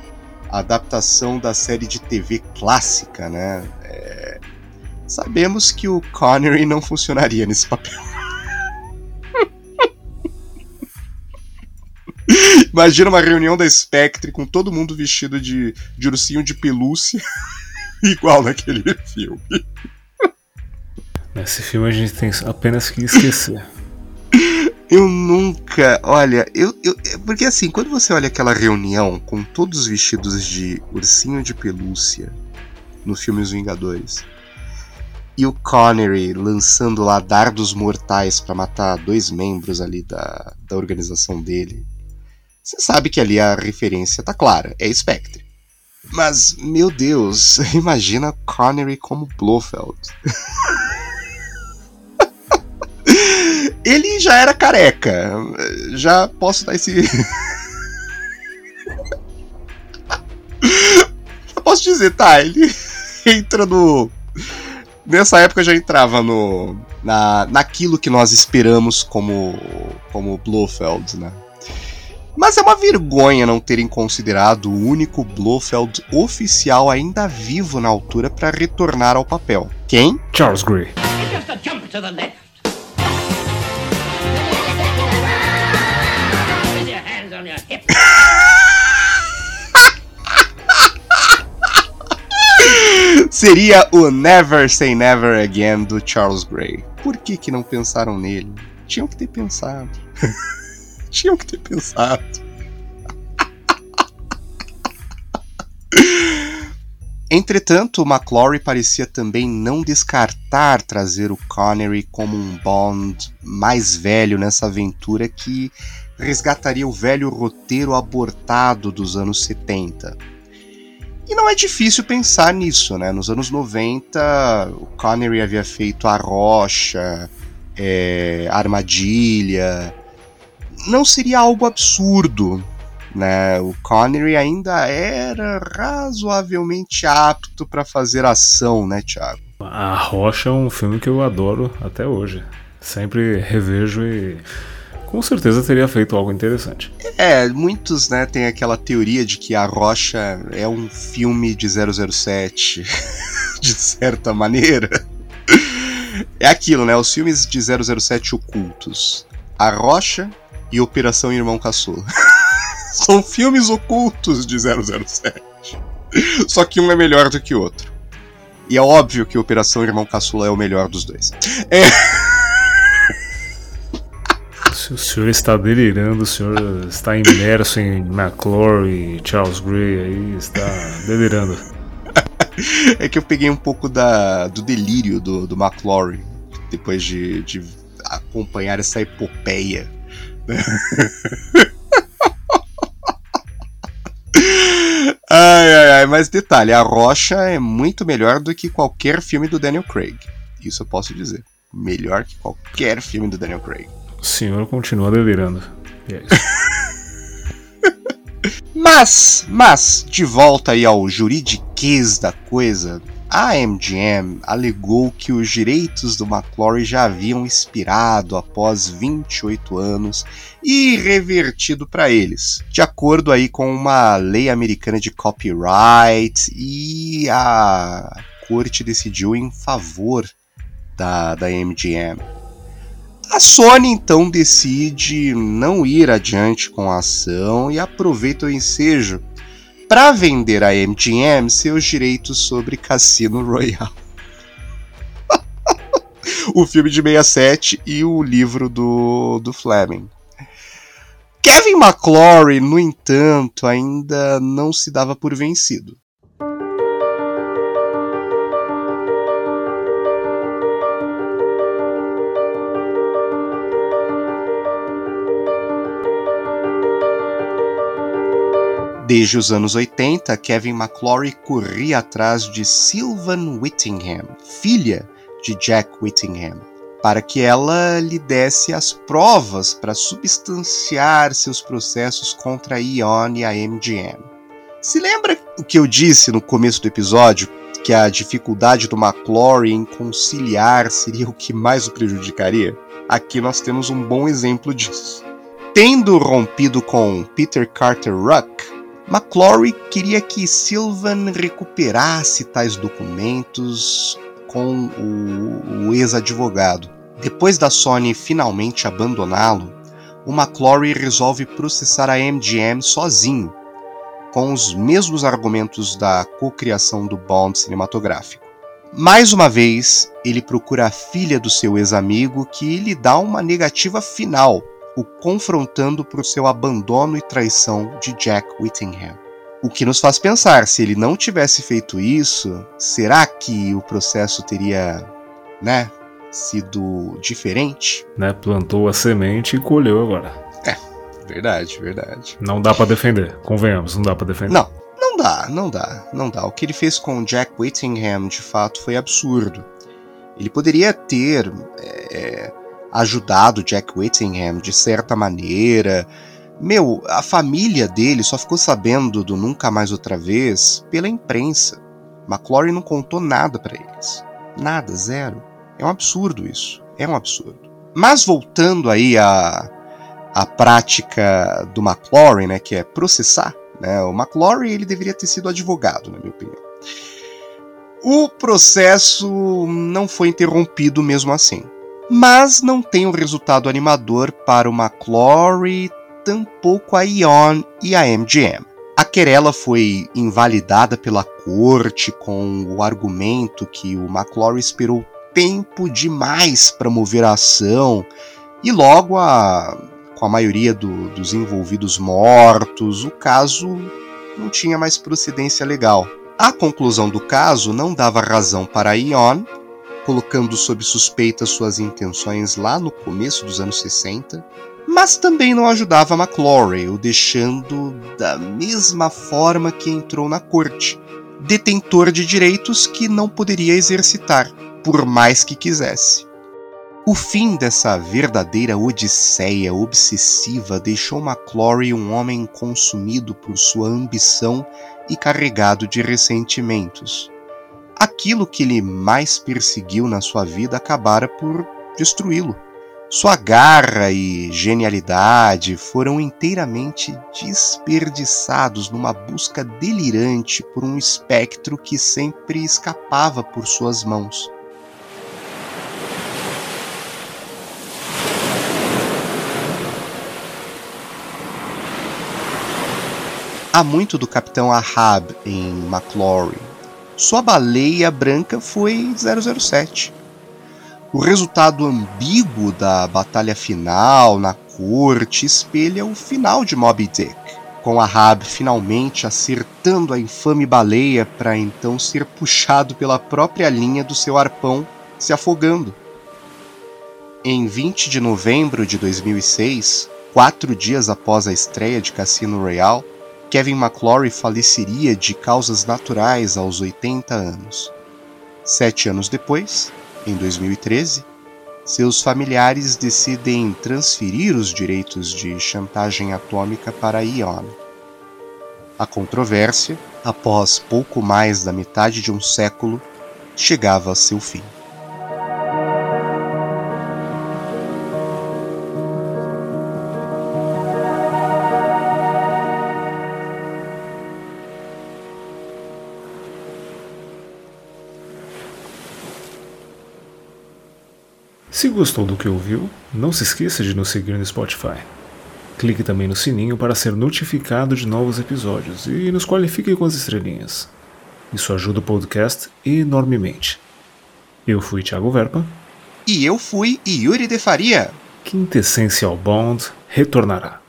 a adaptação da série de TV clássica, né, é, sabemos que o Connery não funcionaria nesse papel. Imagina uma reunião da Spectre com todo mundo vestido de, de ursinho de pelúcia, igual naquele filme. Nesse filme a gente tem apenas que esquecer. Eu nunca. Olha, eu, eu. Porque assim, quando você olha aquela reunião com todos vestidos de ursinho de pelúcia no filme Os Vingadores e o Connery lançando lá dardos mortais para matar dois membros ali da, da organização dele, você sabe que ali a referência tá clara, é Spectre. Mas, meu Deus, imagina Connery como Blofeld. Ele já era careca. Já posso dar esse. posso dizer, tá, ele entra no. Nessa época já entrava no. Na, naquilo que nós esperamos como. como Blofeld, né? Mas é uma vergonha não terem considerado o único Blofeld oficial ainda vivo na altura para retornar ao papel. Quem? Charles Gray. Seria o Never Say Never Again do Charles Gray. Por que, que não pensaram nele? Tinham que ter pensado. Tinham que ter pensado. Entretanto, McClory parecia também não descartar trazer o Connery como um Bond mais velho nessa aventura que resgataria o velho roteiro abortado dos anos 70. E não é difícil pensar nisso, né? Nos anos 90, o Connery havia feito A Rocha, é, Armadilha. Não seria algo absurdo, né? O Connery ainda era razoavelmente apto para fazer ação, né, Thiago? A Rocha é um filme que eu adoro até hoje. Sempre revejo e com certeza teria feito algo interessante. É, muitos, né, têm aquela teoria de que A Rocha é um filme de 007, de certa maneira. É aquilo, né, os filmes de 007 ocultos. A Rocha e Operação Irmão Caçula. São filmes ocultos de 007. Só que um é melhor do que o outro. E é óbvio que Operação Irmão Caçula é o melhor dos dois. É... Se o senhor está delirando, o senhor está imerso em McClory, Charles Gray, aí está delirando. É que eu peguei um pouco da, do delírio do, do McClory depois de, de acompanhar essa epopeia. Ai, ai, ai, mas detalhe, a Rocha é muito melhor do que qualquer filme do Daniel Craig. Isso eu posso dizer. Melhor que qualquer filme do Daniel Craig. O senhor continua delirando. E é isso. mas, mas, de volta aí ao juridiquês da coisa, a MGM alegou que os direitos do McClory já haviam expirado após 28 anos e revertido para eles, de acordo aí com uma lei americana de copyright e a corte decidiu em favor da, da MGM. A Sony então decide não ir adiante com a ação e aproveita o ensejo para vender à MGM seus direitos sobre Cassino Royale. o filme de 67 e o livro do, do Fleming. Kevin McClory, no entanto, ainda não se dava por vencido. Desde os anos 80, Kevin McClory corria atrás de Sylvan Whittingham, filha de Jack Whittingham, para que ela lhe desse as provas para substanciar seus processos contra a Ion e a MGM. Se lembra o que eu disse no começo do episódio? Que a dificuldade do McClory em conciliar seria o que mais o prejudicaria? Aqui nós temos um bom exemplo disso. Tendo rompido com Peter Carter Ruck, McClory queria que Sylvan recuperasse tais documentos com o, o ex-advogado. Depois da Sony finalmente abandoná-lo, o McClory resolve processar a MGM sozinho, com os mesmos argumentos da cocriação do Bond cinematográfico. Mais uma vez, ele procura a filha do seu ex-amigo que lhe dá uma negativa final, o confrontando por seu abandono e traição de Jack Whittingham. O que nos faz pensar, se ele não tivesse feito isso, será que o processo teria, né, sido diferente? Né, plantou a semente e colheu agora. É, verdade, verdade. Não dá para defender, convenhamos, não dá para defender. Não, não dá, não dá, não dá. O que ele fez com Jack Whittingham, de fato, foi absurdo. Ele poderia ter é, ajudado Jack Whittingham de certa maneira, meu, a família dele só ficou sabendo do Nunca Mais Outra Vez pela imprensa. McClory não contou nada para eles. Nada, zero. É um absurdo isso. É um absurdo. Mas voltando aí à, à prática do McClory, né, que é processar, né, o McClory ele deveria ter sido advogado, na minha opinião. O processo não foi interrompido mesmo assim. Mas não tem um resultado animador para o McClory tampouco a Ion e a MGM. A querela foi invalidada pela corte com o argumento que o McClory esperou tempo demais para mover a ação e logo a, com a maioria do, dos envolvidos mortos, o caso não tinha mais procedência legal. A conclusão do caso não dava razão para a Ion, colocando sob suspeita suas intenções lá no começo dos anos 60, mas também não ajudava McClory, o deixando da mesma forma que entrou na corte, detentor de direitos que não poderia exercitar, por mais que quisesse. O fim dessa verdadeira odisseia obsessiva deixou McClory um homem consumido por sua ambição e carregado de ressentimentos. Aquilo que ele mais perseguiu na sua vida acabara por destruí-lo. Sua garra e genialidade foram inteiramente desperdiçados numa busca delirante por um espectro que sempre escapava por suas mãos. Há muito do Capitão Ahab em McClory. Sua baleia branca foi 007 o resultado ambíguo da batalha final na corte espelha o final de Moby Dick, com Ahab finalmente acertando a infame baleia para então ser puxado pela própria linha do seu arpão, se afogando. Em 20 de novembro de 2006, quatro dias após a estreia de Cassino Royale, Kevin McClory faleceria de causas naturais aos 80 anos. Sete anos depois, em 2013, seus familiares decidem transferir os direitos de chantagem atômica para Ion. A controvérsia, após pouco mais da metade de um século, chegava a seu fim. Se gostou do que ouviu, não se esqueça de nos seguir no Spotify. Clique também no sininho para ser notificado de novos episódios e nos qualifique com as estrelinhas. Isso ajuda o podcast enormemente. Eu fui Thiago Verpa. E eu fui Yuri de Faria. Quintessencial Bond retornará.